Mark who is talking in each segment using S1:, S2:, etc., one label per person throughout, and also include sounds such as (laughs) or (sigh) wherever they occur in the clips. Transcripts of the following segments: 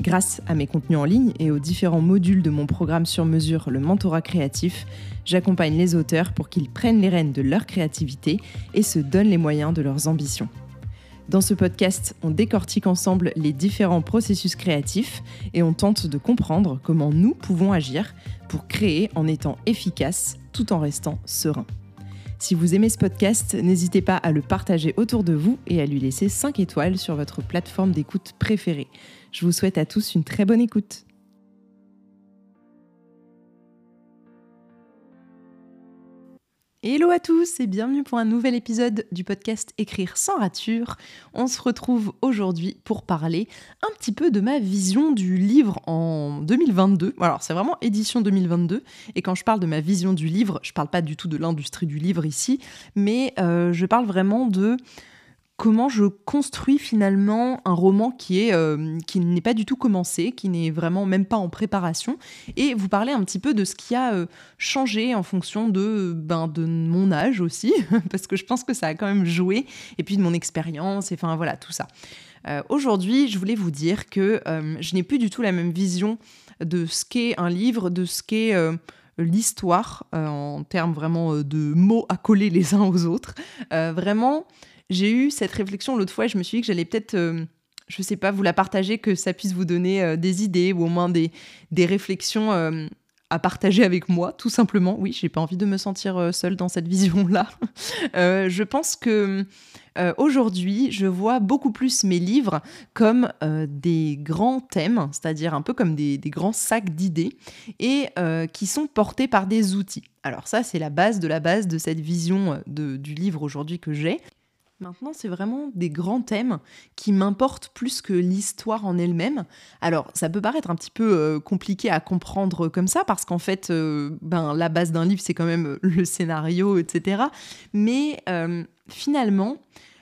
S1: Grâce à mes contenus en ligne et aux différents modules de mon programme sur mesure, le mentorat créatif, j'accompagne les auteurs pour qu'ils prennent les rênes de leur créativité et se donnent les moyens de leurs ambitions. Dans ce podcast, on décortique ensemble les différents processus créatifs et on tente de comprendre comment nous pouvons agir pour créer en étant efficace tout en restant serein. Si vous aimez ce podcast, n'hésitez pas à le partager autour de vous et à lui laisser 5 étoiles sur votre plateforme d'écoute préférée. Je vous souhaite à tous une très bonne écoute. Hello à tous et bienvenue pour un nouvel épisode du podcast Écrire sans rature. On se retrouve aujourd'hui pour parler un petit peu de ma vision du livre en 2022. Alors c'est vraiment édition 2022 et quand je parle de ma vision du livre, je parle pas du tout de l'industrie du livre ici, mais euh, je parle vraiment de comment je construis finalement un roman qui est euh, qui n'est pas du tout commencé, qui n'est vraiment même pas en préparation, et vous parler un petit peu de ce qui a euh, changé en fonction de ben de mon âge aussi, (laughs) parce que je pense que ça a quand même joué, et puis de mon expérience, et enfin voilà tout ça. Euh, aujourd'hui, je voulais vous dire que je n'ai plus du tout la même vision de ce qu'est un livre, de ce qu'est l'histoire en termes vraiment de mots à coller les uns aux autres. vraiment j'ai eu cette réflexion l'autre fois et je me suis dit que j'allais peut-être, euh, je sais pas, vous la partager, que ça puisse vous donner euh, des idées ou au moins des, des réflexions euh, à partager avec moi, tout simplement. Oui, j'ai pas envie de me sentir seule dans cette vision-là. (laughs) je pense que aujourd'hui, je vois beaucoup plus mes livres comme des grands thèmes, c'est-à-dire un peu comme des, des grands sacs d'idées, et qui sont portés par des outils. Alors ça, c'est la base de la base de cette vision de, du livre aujourd'hui que j'ai. Maintenant, c'est vraiment des grands thèmes qui m'importent plus que l'histoire en elle-même. Alors, ça peut paraître un petit peu euh, compliqué à comprendre comme ça, parce qu'en fait, euh, ben, la base d'un livre, c'est quand même euh, (laughs) le scénario, etc. Mais finalement,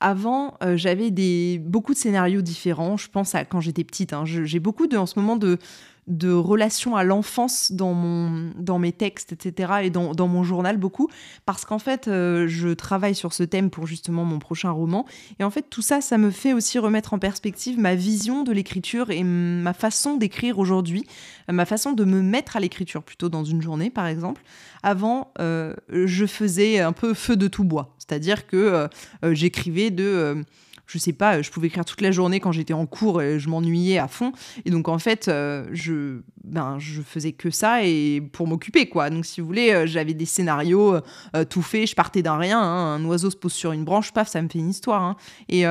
S1: avant, j'avais des, beaucoup de scénarios différents. Je pense à quand j'étais petite. Hein. J'ai beaucoup de, en ce moment de de relation à l'enfance dans, mon, dans mes textes, etc., et dans, mon journal beaucoup, parce qu'en fait, euh, je travaille sur ce thème pour justement mon prochain roman, et en fait, tout ça, ça me fait aussi remettre en perspective ma vision de l'écriture et ma façon d'écrire aujourd'hui, ma façon de me mettre à l'écriture plutôt dans une journée, par exemple. Avant, euh, je faisais un peu feu de tout bois, c'est-à-dire que euh, j'écrivais de je sais pas, je pouvais écrire toute la journée quand j'étais en cours et je m'ennuyais à fond. Et donc en fait, euh, je, ben, je faisais que ça et pour m'occuper quoi. Donc si vous voulez, euh, j'avais des scénarios euh, tout faits, je partais d'un rien. Hein. un oiseau se pose sur une branche, paf, ça me fait une histoire. Hein. Et,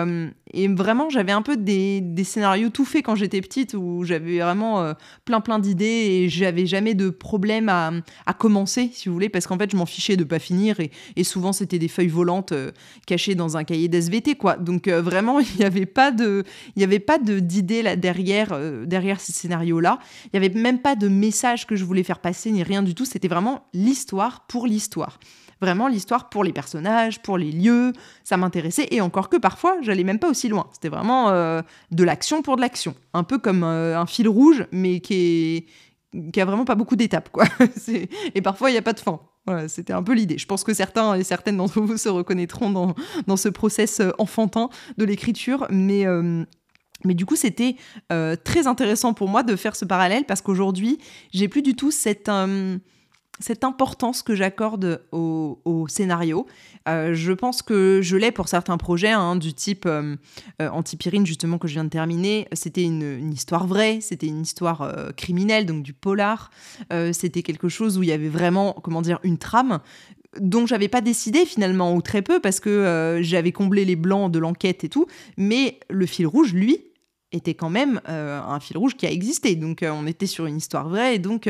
S1: et, vraiment, j'avais un peu des, scénarios tout faits quand j'étais petite où j'avais vraiment plein plein d'idées et j'avais jamais de problème à, commencer, si vous voulez, parce qu'en fait, je m'en fichais de pas finir et, souvent c'était des feuilles volantes cachées dans un cahier d'SVT quoi. Donc vraiment, (laughs) il n'y avait pas de, il y avait pas d'idée là derrière, euh, derrière ces scénarios-là. Il n'y avait même pas de message que je voulais faire passer ni rien du tout. C'était vraiment l'histoire pour l'histoire. Vraiment l'histoire pour les personnages, pour les lieux, ça m'intéressait. Et encore que parfois, j'allais même pas aussi loin. C'était vraiment euh, de l'action pour de l'action. Un peu comme euh, un fil rouge, mais qui est a vraiment pas beaucoup d'étapes, (laughs) et parfois, il n'y a pas de fin. C'était un peu l'idée. Je pense que certains et certaines d'entre vous se reconnaîtront dans, ce process euh, enfantin de l'écriture, mais... Du coup, c'était très intéressant pour moi de faire ce parallèle parce qu'aujourd'hui, j'ai plus du tout cette, cette importance que j'accorde au, scénario. Euh, je pense que je l'ai pour certains projets, hein, du type euh, euh, Antipyrine, justement, que je viens de terminer. C'était une, histoire vraie, c'était une histoire criminelle, donc du polar. c'était quelque chose où il y avait vraiment, comment dire, une trame dont j'avais pas décidé finalement, ou très peu, parce que j'avais comblé les blancs de l'enquête et tout. Mais le fil rouge, lui, était quand même un fil rouge qui a existé. Donc on était sur une histoire vraie. Et donc,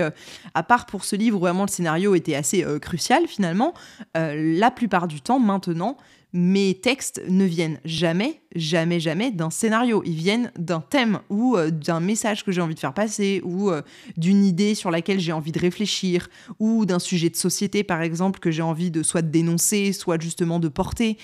S1: à part pour ce livre où vraiment le scénario était assez crucial finalement, la plupart du temps maintenant, mes textes ne viennent jamais, jamais, jamais d'un scénario. Ils viennent d'un thème ou euh, d'un message que j'ai envie de faire passer ou euh, d'une idée sur laquelle j'ai envie de réfléchir ou d'un sujet de société, par exemple, que j'ai envie de soit de dénoncer, soit justement de porter.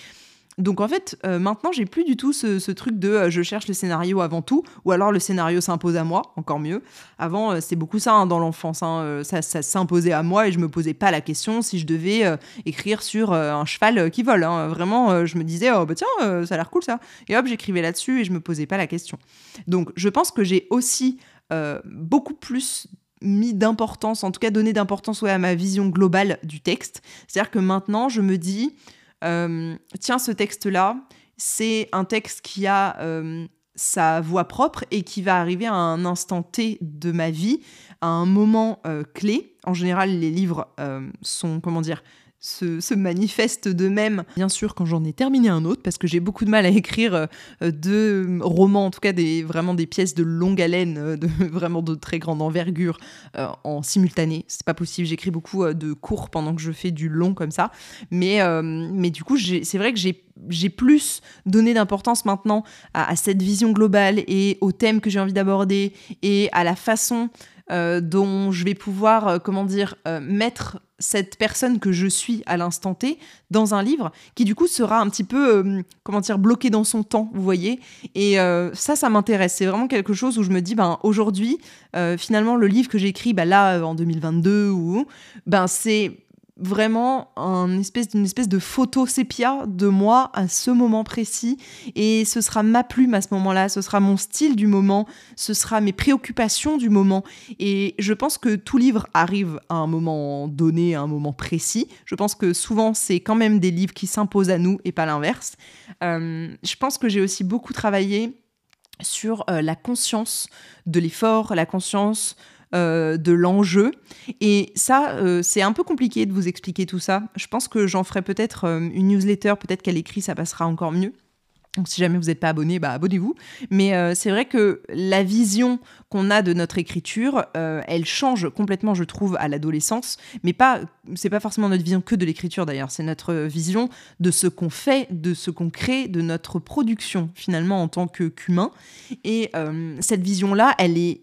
S1: Donc en fait, euh, maintenant, j'ai plus du tout ce, truc de euh, je cherche le scénario avant tout, ou alors le scénario s'impose à moi, encore mieux. Avant, euh, c'est beaucoup ça hein, dans l'enfance, hein, ça, s'imposait à moi et je me posais pas la question si je devais écrire sur un cheval qui vole. Hein. Vraiment, je me disais, oh bah tiens, ça a l'air cool ça. Et hop, j'écrivais là-dessus et je me posais pas la question. Donc je pense que j'ai aussi beaucoup plus mis d'importance, en tout cas donné d'importance à ma vision globale du texte. C'est-à-dire que maintenant, je me dis euh, tiens, ce texte-là, c'est un texte qui a euh, sa voix propre et qui va arriver à un instant T de ma vie, à un moment euh, clé. En général, les livres sont, comment dire, se, manifestent d'eux-mêmes. Bien sûr, quand j'en ai terminé un autre, parce que j'ai beaucoup de mal à écrire euh, deux romans, en tout cas des, vraiment des pièces de longue haleine, euh, (laughs) vraiment de très grande envergure euh, en simultané. C'est pas possible. J'écris beaucoup de courts pendant que je fais du long comme ça. Mais, mais du coup, c'est vrai que j'ai plus donné d'importance maintenant à, cette vision globale et aux thèmes que j'ai envie d'aborder et à la façon dont je vais pouvoir, comment dire, mettre cette personne que je suis à l'instant T dans un livre qui du coup sera un petit peu euh, comment dire bloqué dans son temps vous voyez. Et euh, ça ça m'intéresse. C'est vraiment quelque chose où je me dis ben aujourd'hui euh, finalement le livre que j'écris ben, là en 2022 ou ben c'est vraiment espèce, d'une espèce de photo sépia de moi à ce moment précis. Et ce sera ma plume à ce moment-là, ce sera mon style du moment, ce sera mes préoccupations du moment. Et je pense que tout livre arrive à un moment donné, à un moment précis. Je pense que souvent, c'est quand même des livres qui s'imposent à nous et pas l'inverse. Euh, je pense que j'ai aussi beaucoup travaillé sur euh, la conscience de l'effort, la conscience euh, de l'enjeu. Et ça, euh, c'est un peu compliqué de vous expliquer tout ça. Je pense que j'en ferai peut-être euh, une newsletter, peut-être qu'à l'écrit, ça passera encore mieux. Donc si jamais vous n'êtes pas abonné, bah abonnez-vous. Mais c'est vrai que la vision qu'on a de notre écriture, elle change complètement, je trouve, à l'adolescence. Mais pas, c'est pas forcément notre vision que de l'écriture d'ailleurs. C'est notre vision de ce qu'on fait, de ce qu'on crée, de notre production finalement en tant que qu'humain. Et cette vision-là, elle est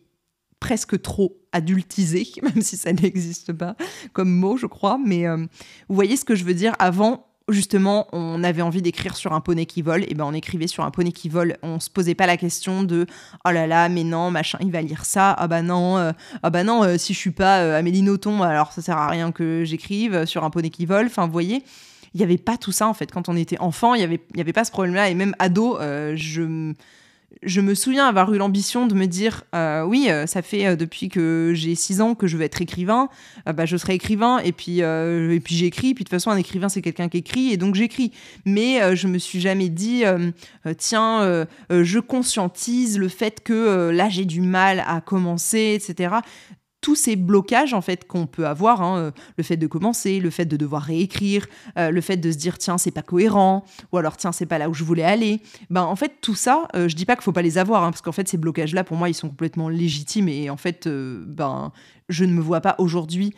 S1: presque trop adultisé, (laughs) même si ça n'existe pas comme mot, je crois. Mais euh, vous voyez ce que je veux dire? Avant, justement, on avait envie d'écrire sur un poney qui vole, et ben on écrivait sur un poney qui vole. On se posait pas la question de oh là là, mais non, machin, il va lire ça. Ah bah non, euh, ah bah non, euh, si je suis pas Amélie Nothomb, alors ça sert à rien que j'écrive sur un poney qui vole. Enfin, vous voyez. Il n'y avait pas tout ça en fait quand on était enfant, il n'y avait, y avait pas ce problème-là et même ado, je je me souviens avoir eu l'ambition de me dire euh, oui, euh, ça fait euh, depuis que j'ai 6 ans que je veux être écrivain, bah, je serai écrivain et puis, et puis j'écris. Puis de toute façon, un écrivain, c'est quelqu'un qui écrit et donc j'écris. Mais je me suis jamais dit tiens, je conscientise le fait que là j'ai du mal à commencer, etc tous ces blocages en fait qu'on peut avoir, hein, euh, le fait de commencer, le fait de devoir réécrire, euh, le fait de se dire tiens c'est pas cohérent, ou alors tiens c'est pas là où je voulais aller, ben en fait tout ça, euh, je dis pas qu'il faut pas les avoir, hein, parce qu'en fait ces blocages là pour moi ils sont complètement légitimes et en fait ben je ne me vois pas aujourd'hui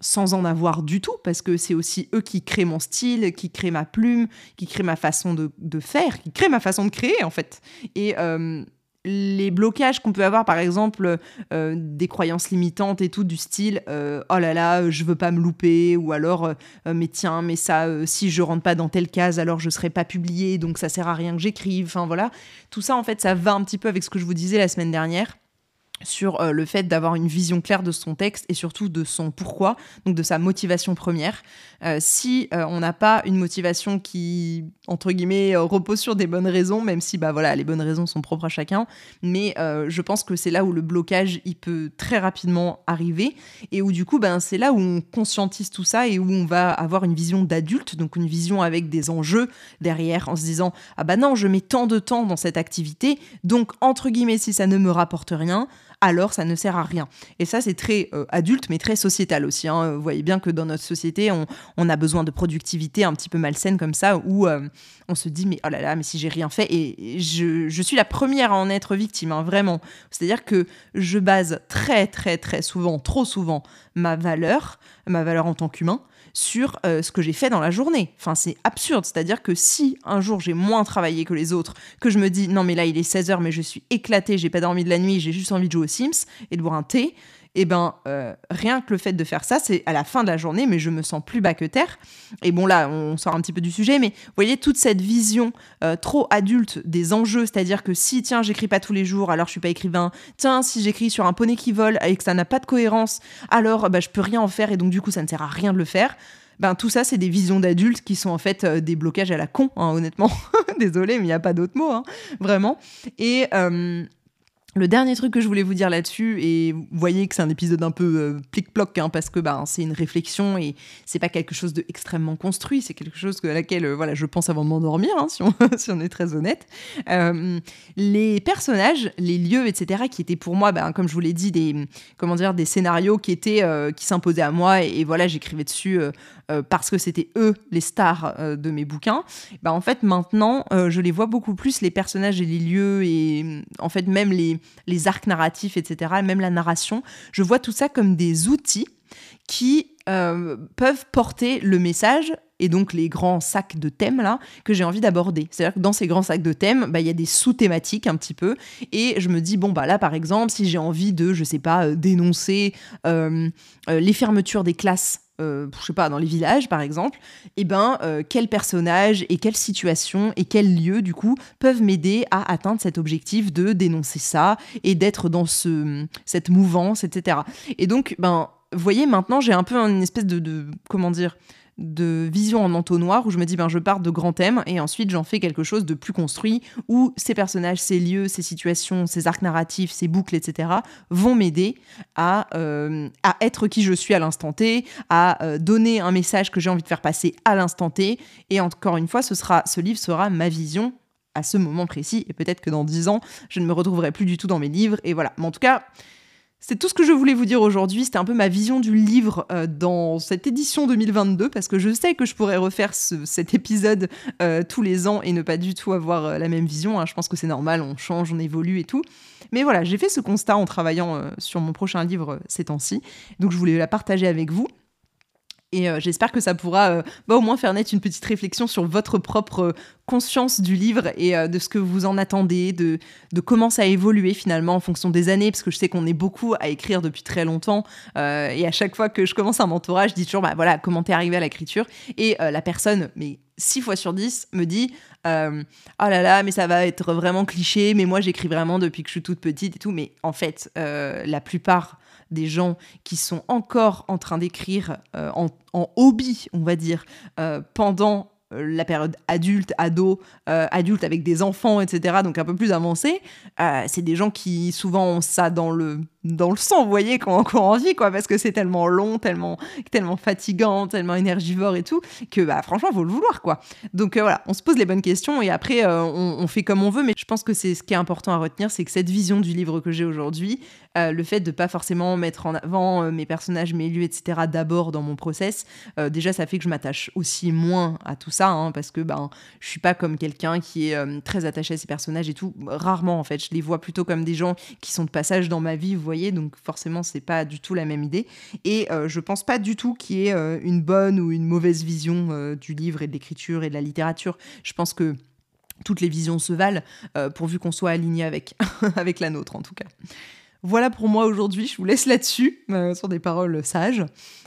S1: sans en avoir du tout, parce que c'est aussi eux qui créent mon style, qui créent ma plume, qui créent ma façon de, de faire, qui créent ma façon de créer en fait. Et les blocages qu'on peut avoir, par exemple, euh, des croyances limitantes et tout, du style euh, oh là là, je veux pas me louper, ou alors euh, mais tiens, mais ça, si je rentre pas dans telle case, alors je serai pas publié, donc ça sert à rien que j'écrive. Enfin voilà, tout ça en fait, ça va un petit peu avec ce que je vous disais la semaine dernière sur euh, le fait d'avoir une vision claire de son texte et surtout de son pourquoi, donc de sa motivation première. Euh, si euh, on n'a pas une motivation qui, entre guillemets, repose sur des bonnes raisons, même si bah, voilà, les bonnes raisons sont propres à chacun, mais je pense que c'est là où le blocage il peut très rapidement arriver et où du coup ben, c'est là où on conscientise tout ça et où on va avoir une vision d'adulte, donc une vision avec des enjeux derrière en se disant ah bah non, je mets tant de temps dans cette activité, donc entre guillemets, si ça ne me rapporte rien, alors ça ne sert à rien. Et ça, c'est très euh, adulte, mais très sociétal aussi. Hein. Vous voyez bien que dans notre société, on, a besoin de productivité un petit peu malsaine comme ça, où euh, on se dit, mais oh là là, mais si j'ai rien fait, et je, suis la première à en être victime, hein, vraiment. C'est-à-dire que je base très, très, très souvent, trop souvent, ma valeur, ma valeur en tant qu'humain, sur euh, ce que j'ai fait dans la journée. Enfin, c'est absurde. C'est-à-dire que si un jour j'ai moins travaillé que les autres, que je me dis non, mais là il est 16h, mais je suis éclatée, j'ai pas dormi de la nuit, j'ai juste envie de jouer aux Sims et de boire un thé, et eh ben euh, rien que le fait de faire ça, c'est à la fin de la journée, mais je me sens plus bas que terre. Et bon là, on sort un petit peu du sujet, mais vous voyez toute cette vision euh, trop adulte des enjeux, c'est-à-dire que si tiens j'écris pas tous les jours, alors je suis pas écrivain. Tiens si j'écris sur un poney qui vole et que ça n'a pas de cohérence, alors bah, je peux rien en faire et donc du coup ça ne sert à rien de le faire. Ben, tout ça, c'est des visions d'adultes qui sont en fait euh, des blocages à la con, hein, honnêtement. (laughs) Désolée, mais il n'y a pas d'autre mot, hein, vraiment. Et, le dernier truc que je voulais vous dire là-dessus, et vous voyez que c'est un épisode un peu euh, plic-ploc, hein, parce que bah, c'est une réflexion et c'est pas quelque chose d'extrêmement construit, c'est quelque chose à laquelle euh, voilà, je pense avant de m'endormir, hein, (laughs) si, on, est très honnête. Euh, les personnages, les lieux, etc., qui étaient pour moi, bah, comme je vous l'ai dit, des, comment dire, des scénarios qui, étaient, qui s'imposaient à moi, et, voilà, j'écrivais dessus parce que c'était eux les stars de mes bouquins. Bah, en fait, maintenant, je les vois beaucoup plus, les personnages et les lieux, et en fait, même les arcs narratifs, etc., même la narration. Je vois tout ça comme des outils qui euh, peuvent porter le message et donc les grands sacs de thèmes là que j'ai envie d'aborder. C'est-à-dire que dans ces grands sacs de thèmes, bah, il y a des sous-thématiques un petit peu et je me dis bon bah là par exemple si j'ai envie de je sais pas euh, dénoncer euh, les fermetures des classes euh, je sais pas, dans les villages par exemple, et eh ben, euh, quels personnages et quelles situations et quels lieux du coup peuvent m'aider à atteindre cet objectif de dénoncer ça et d'être dans ce, cette mouvance, etc. Et donc, ben, vous voyez, maintenant j'ai un peu une espèce de, de comment dire, de vision en entonnoir où je me dis ben je pars de grands thèmes et ensuite j'en fais quelque chose de plus construit où ces personnages, ces lieux, ces situations, ces arcs narratifs, ces boucles, etc. vont m'aider à, euh, à être qui je suis à l'instant T, à euh, donner un message que j'ai envie de faire passer à l'instant T. Et encore une fois ce sera ce livre sera ma vision à ce moment précis. Et peut-être que dans dix ans je ne me retrouverai plus du tout dans mes livres. Et voilà. Mais en tout cas c'est tout ce que je voulais vous dire aujourd'hui. C'était un peu ma vision du livre euh, dans cette édition 2022, parce que je sais que je pourrais refaire cet épisode euh, tous les ans et ne pas du tout avoir euh, la même vision. Hein. Je pense que c'est normal, on change, on évolue et tout. Mais voilà, j'ai fait ce constat en travaillant sur mon prochain livre ces temps-ci. Donc je voulais la partager avec vous. Et euh, j'espère que ça pourra euh, bah, au moins faire naître une petite réflexion sur votre propre euh, conscience du livre et de ce que vous en attendez, de, comment ça a évolué finalement en fonction des années, parce que je sais qu'on est beaucoup à écrire depuis très longtemps. et à chaque fois que je commence un mentorat, je dis toujours, bah voilà, comment t'es arrivé à l'écriture? Et la personne, mais 6 fois sur 10, me dit Oh là là, mais ça va être vraiment cliché, mais moi j'écris vraiment depuis que je suis toute petite et tout. Mais en fait, la plupart des gens qui sont encore en train d'écrire euh, en, hobby, on va dire, euh, pendant euh, la période adulte, ado, adulte avec des enfants, etc., donc un peu plus avancé, c'est des gens qui souvent ont ça dans le dans le sang, vous voyez, qu'on a encore envie, quoi, parce que c'est tellement long, tellement, tellement fatigant, tellement énergivore et tout, que bah, franchement, faut le vouloir, quoi. Donc euh, voilà, on se pose les bonnes questions et après, euh, on, fait comme on veut, mais je pense que c'est ce qui est important à retenir, c'est que cette vision du livre que j'ai aujourd'hui, euh, le fait de pas forcément mettre en avant mes personnages, mes lieux, etc., d'abord dans mon process, déjà, ça fait que je m'attache aussi moins à tout ça, hein, parce que ben, je suis pas comme quelqu'un qui est très attaché à ses personnages et tout, rarement en fait, je les vois plutôt comme des gens qui sont de passage dans ma vie, vous donc forcément c'est pas du tout la même idée. Et euh, je pense pas du tout qu'il y ait euh, une bonne ou une mauvaise vision euh, du livre et de l'écriture et de la littérature. Je pense que toutes les visions se valent, pourvu qu'on soit aligné (laughs) avec la nôtre en tout cas. Voilà pour moi aujourd'hui, je vous laisse là-dessus, sur des paroles sages.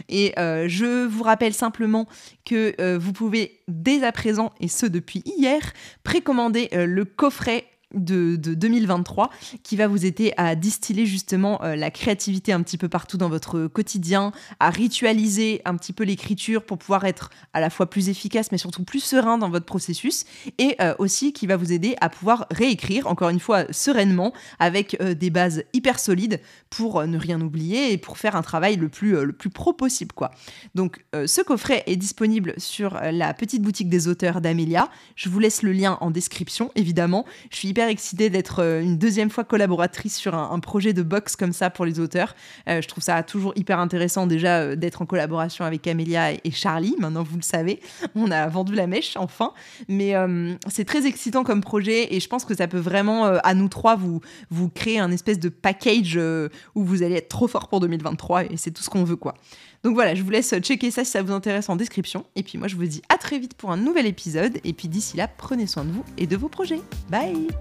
S1: Et je vous rappelle simplement que vous pouvez dès à présent, et ce depuis hier, précommander le coffret de, 2023 qui va vous aider à distiller justement euh, la créativité un petit peu partout dans votre quotidien, à ritualiser un petit peu l'écriture pour pouvoir être à la fois plus efficace mais surtout plus serein dans votre processus et euh, aussi qui va vous aider à pouvoir réécrire encore une fois sereinement avec euh, des bases hyper solides pour ne rien oublier et pour faire un travail le plus, le plus pro possible quoi. Donc ce coffret est disponible sur la petite boutique des auteurs d'Amélia. Je vous laisse le lien en description évidemment. Je suis hyper hyper excitée d'être euh, une deuxième fois collaboratrice sur un, projet de box comme ça pour les auteurs. Euh, je trouve ça toujours hyper intéressant déjà euh, d'être en collaboration avec Amélia et Charlie. Maintenant, vous le savez, (laughs) on a vendu la mèche enfin. Mais c'est très excitant comme projet et je pense que ça peut vraiment, à nous trois, vous, vous créer un espèce de package où vous allez être trop fort pour 2023 et c'est tout ce qu'on veut quoi. Donc voilà, je vous laisse checker ça si ça vous intéresse en description. Et puis moi, je vous dis à très vite pour un nouvel épisode. Et puis d'ici là, prenez soin de vous et de vos projets. Bye